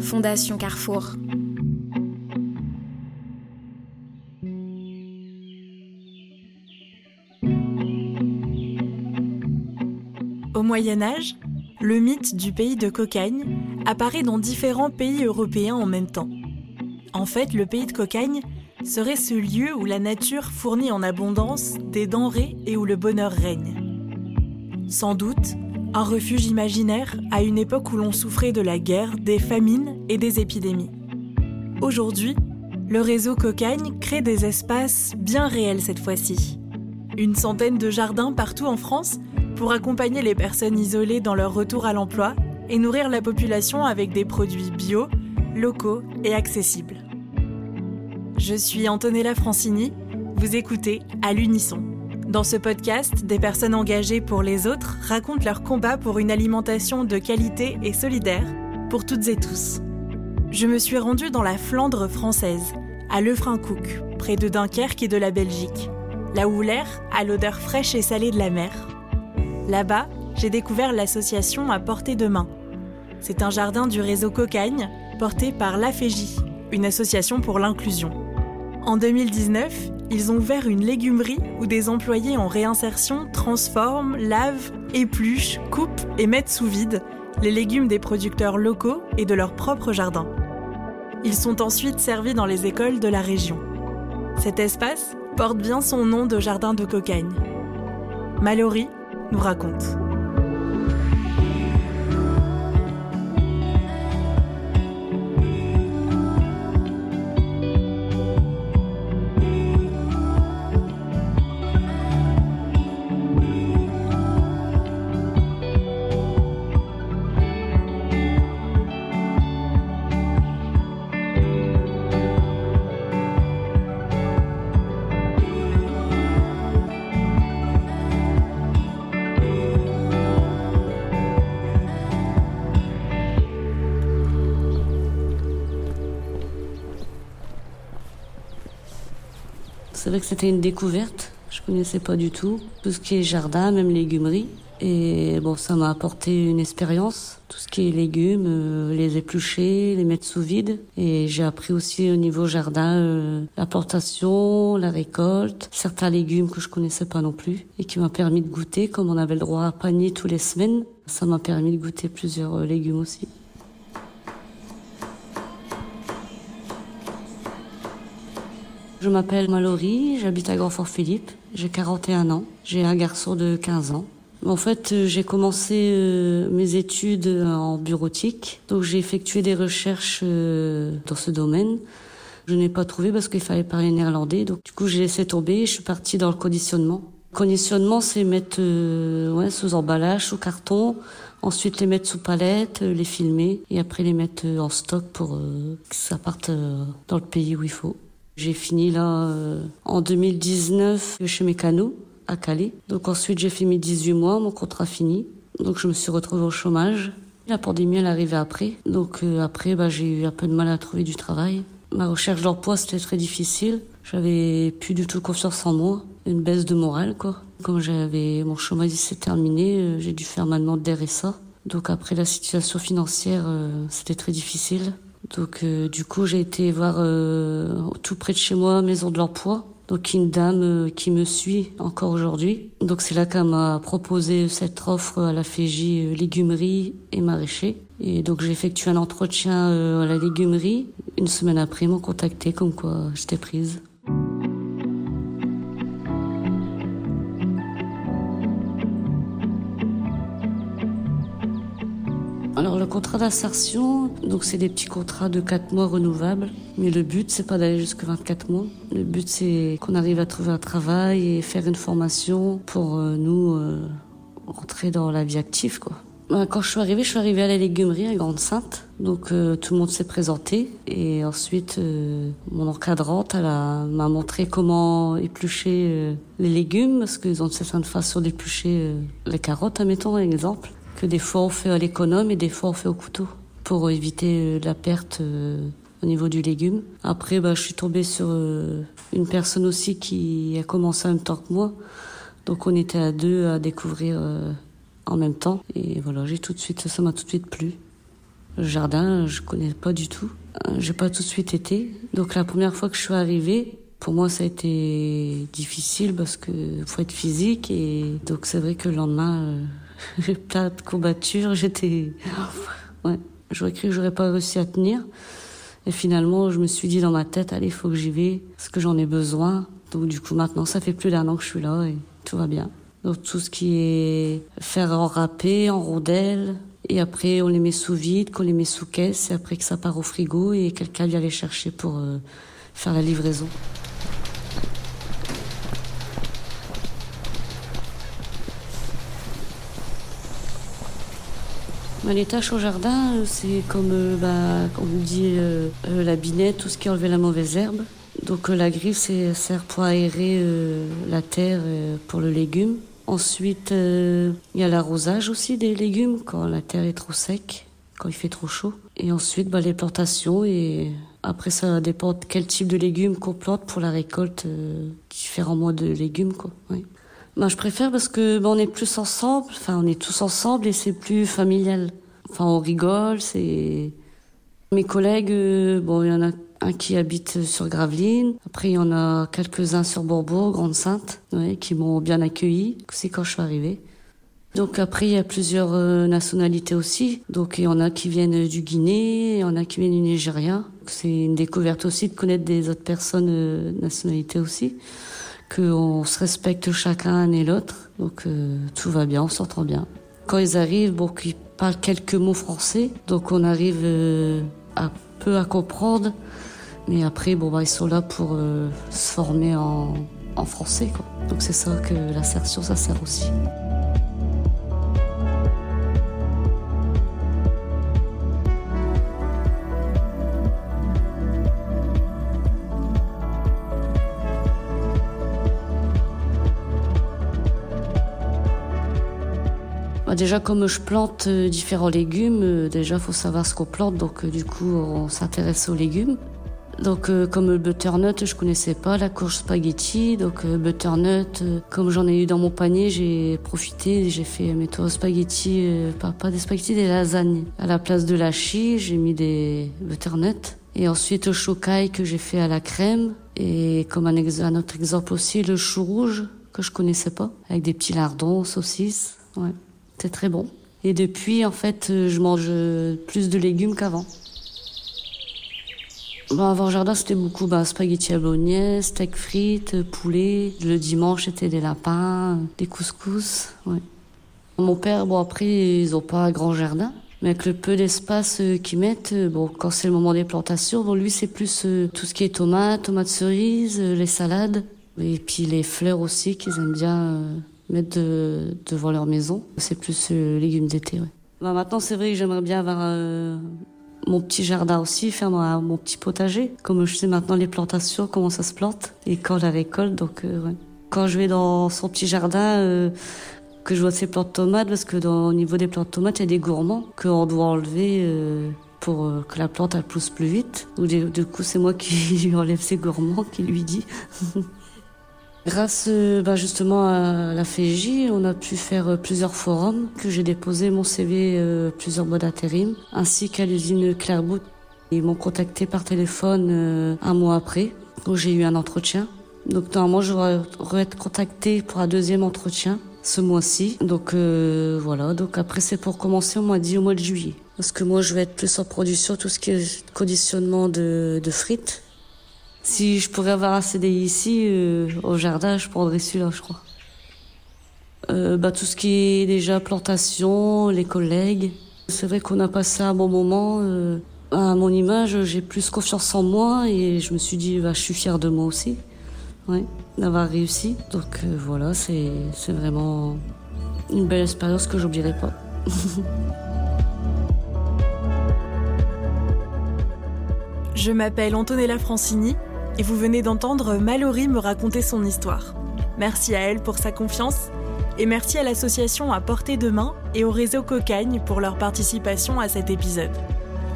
Fondation Carrefour. Au Moyen Âge, le mythe du pays de Cocagne apparaît dans différents pays européens en même temps. En fait, le pays de Cocagne serait ce lieu où la nature fournit en abondance des denrées et où le bonheur règne. Sans doute, un refuge imaginaire à une époque où l'on souffrait de la guerre, des famines et des épidémies. Aujourd'hui, le réseau Cocagne crée des espaces bien réels cette fois-ci. Une centaine de jardins partout en France pour accompagner les personnes isolées dans leur retour à l'emploi et nourrir la population avec des produits bio, locaux et accessibles. Je suis Antonella Francini, vous écoutez à l'unisson. Dans ce podcast, des personnes engagées pour les autres racontent leur combat pour une alimentation de qualité et solidaire pour toutes et tous. Je me suis rendue dans la Flandre française, à Lefrancouc, près de Dunkerque et de la Belgique, là où l'air a l'odeur fraîche et salée de la mer. Là-bas, j'ai découvert l'association à portée de main. C'est un jardin du réseau Cocagne, porté par l'AFEJ, une association pour l'inclusion. En 2019, ils ont ouvert une légumerie où des employés en réinsertion transforment, lavent, épluchent, coupent et mettent sous vide les légumes des producteurs locaux et de leur propre jardin. Ils sont ensuite servis dans les écoles de la région. Cet espace porte bien son nom de jardin de cocagne. Mallory nous raconte. C'est vrai que c'était une découverte. Je connaissais pas du tout tout ce qui est jardin, même légumerie. Et bon, ça m'a apporté une expérience. Tout ce qui est légumes, euh, les éplucher, les mettre sous vide. Et j'ai appris aussi au niveau jardin euh, la la récolte, certains légumes que je connaissais pas non plus et qui m'a permis de goûter. Comme on avait le droit à panier tous les semaines, ça m'a permis de goûter plusieurs euh, légumes aussi. Je m'appelle Mallory, j'habite à Grand-Fort-Philippe, j'ai 41 ans, j'ai un garçon de 15 ans. En fait, euh, j'ai commencé euh, mes études en bureautique, donc j'ai effectué des recherches euh, dans ce domaine. Je n'ai pas trouvé parce qu'il fallait parler néerlandais, donc du coup j'ai laissé tomber et je suis partie dans le conditionnement. Conditionnement, c'est mettre ouais, sous emballage, sous carton, ensuite les mettre sous palette, les filmer et après les mettre en stock pour que ça parte dans le pays où il faut. J'ai fini là en 2019 chez Mécano à Calais. Donc ensuite j'ai fait mes 18 mois, mon contrat fini. Donc je me suis retrouvée au chômage. La pandémie elle arrivait après. Donc euh, après bah, j'ai eu un peu de mal à trouver du travail. Ma recherche d'emploi c'était très difficile. J'avais plus du tout confiance en moi, une baisse de morale quoi. Quand j'avais mon chômage s'est terminé, euh, j'ai dû faire ma demande d'RSA. Donc après la situation financière, euh, c'était très difficile. Donc du coup j'ai été voir tout près de chez moi, maison de l'emploi donc une dame euh, qui me suit encore aujourd'hui. Donc c'est là qu'elle m'a proposé cette offre à la euh, légumerie et maraîcher. Et donc j'ai effectué un entretien euh, à la légumerie. Une semaine après, ils m'ont contacté comme quoi j'étais prise. Alors le contrat d'insertion, donc c'est des petits contrats de 4 mois renouvelables, mais le but c'est pas d'aller jusqu'à 24 mois. Le but c'est qu'on arrive à trouver un travail et faire une formation pour euh, nous euh, rentrer dans la vie active quoi. Bah, quand je suis arrivée, je suis arrivée à la légumerie à Grande Sainte. Donc euh, tout le monde s'est présenté et ensuite mon encadrante m'a montré comment éplucher les légumes parce qu'ils ont certaines façons d'éplucher les carottes, admettons un exemple que des fois on fait à l'économe et des fois on fait au couteau pour éviter euh, la perte euh, au niveau du légume. Après, bah, je suis tombée sur euh, une personne aussi qui a commencé en même temps que moi. Donc on était à deux à découvrir en même temps. Et voilà, j'ai tout de suite, ça m'a tout de suite plu. Le jardin, je connais pas du tout. J'ai pas tout de suite été. Donc la première fois que je suis arrivée, pour moi, ça a été difficile parce que faut être physique et donc c'est vrai que le lendemain, j'ai plein de courbatures. J'étais, ouais, j'aurais cru que j'aurais pas réussi à tenir. Et finalement, je me suis dit dans ma tête, allez, il faut que j'y vais, parce que j'en ai besoin. Donc du coup, maintenant, ça fait plus d'un an que je suis là et tout va bien. Donc tout ce qui est faire en râpé, en rondelles, et après on les met sous vide, qu'on les met sous caisse, et après que ça part au frigo et quelqu'un vient les chercher pour euh, faire la livraison. Les tâches au jardin, euh, c'est comme, euh, bah, on dit, euh, la binette, tout ce qui enlevait la mauvaise herbe. Donc la griffe, c'est, sert pour aérer la terre pour le légume. Ensuite, il y a l'arrosage aussi des légumes quand la terre est trop sec, quand il fait trop chaud. Et ensuite, bah, les plantations et après ça dépend de quel type de légumes qu'on plante pour la récolte, différents mois de légumes quoi. Oui. Bah, je préfère parce que bah, on est plus ensemble, enfin on est tous ensemble et c'est plus familial. Enfin on rigole, c'est mes collègues, euh, bon il y en a un qui habite sur Gravelines, après il y en a quelques-uns sur Bourbourg, Grande-Sainte, ouais, qui m'ont bien accueilli, c'est quand je suis arrivée. Donc après il y a plusieurs euh, nationalités aussi, donc il y en a qui viennent du Guinée, il y en a qui viennent du Nigeria. C'est une découverte aussi de connaître des autres personnes euh, nationalités aussi qu'on se respecte chacun l'un et l'autre. Donc euh, tout va bien, on s'entend bien. Quand ils arrivent, bon, qu'ils parlent quelques mots français, donc on arrive euh, peu à comprendre. Mais après, bon, bah, ils sont là pour euh, se former en, français. Donc c'est ça que l'assertion, ça sert aussi. Déjà, comme je plante euh, différents légumes, euh, déjà, faut savoir ce qu'on plante. Donc, euh, du coup, on s'intéresse aux légumes. Donc, comme le butternut, je connaissais pas la courge spaghetti. Donc, butternut, comme j'en ai eu dans mon panier, j'ai profité, j'ai fait mes tours spaghetti, pas, des spaghettis, des lasagnes. À la place de la chie, j'ai mis des butternuts. Et ensuite, au chocaille que j'ai fait à la crème. Et comme un, un autre exemple aussi, le chou rouge, que je connaissais pas, avec des petits lardons, saucisses. Ouais. C'est très bon. Et depuis, en fait, euh, je mange plus de légumes qu'avant. Avant jardin, c'était beaucoup bah, spaghetti à bolognaise, steak frites, poulet. Le dimanche, c'était des lapins, des couscous. Mon père, bon, après, ils ont pas un grand jardin. Mais avec le peu d'espace euh, qu'ils mettent, euh, bon, quand c'est le moment des plantations, bon, lui, c'est plus tout ce qui est tomates, tomates cerises, les salades. Et puis les fleurs aussi, qu'ils aiment bien mettre devant leur maison. C'est plus euh, légumes d'été. Ouais. Bah, maintenant, c'est vrai que j'aimerais bien avoir euh, mon petit jardin aussi, faire mon, petit potager. Comme je sais maintenant les plantations, comment ça se plante et quand la récolte. Donc, euh, ouais. quand je vais dans son petit jardin, que je vois ses plantes tomates, parce que au niveau des plantes tomates, il y a des gourmands qu'on doit enlever pour que la plante elle pousse plus vite. Ou du coup, c'est moi qui lui enlève ses gourmands, qui lui dit. Grâce euh, bah, justement à la FEJ, on a pu faire euh, plusieurs forums, que j'ai déposé mon CV euh, plusieurs mois d'intérim, ainsi qu'à l'usine Clairbout. Ils m'ont contacté par téléphone un mois après, où j'ai eu un entretien. Donc normalement, je vais être contacté pour un deuxième entretien ce mois-ci. Donc voilà, donc après c'est pour commencer au mois dit au mois de juillet. Parce que moi je vais être plus en production, tout ce qui est conditionnement de, de frites si je pourrais avoir un CDI ici, euh, au jardin, je prendrais celui-là, je crois. Euh, bah, tout ce qui est déjà plantation, les collègues. C'est vrai qu'on a passé un bon moment. Euh, à mon image, j'ai plus confiance en moi et je me suis dit, bah, je suis fière de moi aussi, d'avoir réussi. Donc voilà, c'est vraiment une belle expérience que j'oublierai pas. Je m'appelle Antonella Francini et vous venez d'entendre Mallory me raconter son histoire. Merci à elle pour sa confiance et merci à l'association à portée de main et au réseau Cocagne pour leur participation à cet épisode.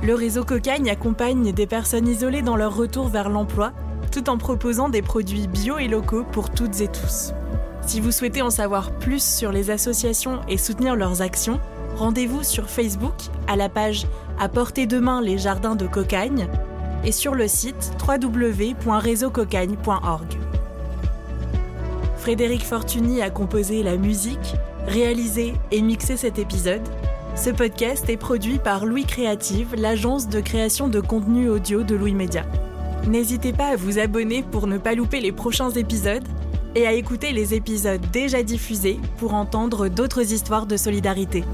Le réseau Cocagne accompagne des personnes isolées dans leur retour vers l'emploi tout en proposant des produits bio et locaux pour toutes et tous. Si vous souhaitez en savoir plus sur les associations et soutenir leurs actions, rendez-vous sur Facebook à la page À portée de main les jardins de Cocagne et sur le site www.réseaucocagne.org. Frédéric Fortuny a composé la musique, réalisé et mixé cet épisode. Ce podcast est produit par Louis Créative, l'agence de création de contenu audio de Louis Média. N'hésitez pas à vous abonner pour ne pas louper les prochains épisodes et à écouter les épisodes déjà diffusés pour entendre d'autres histoires de solidarité.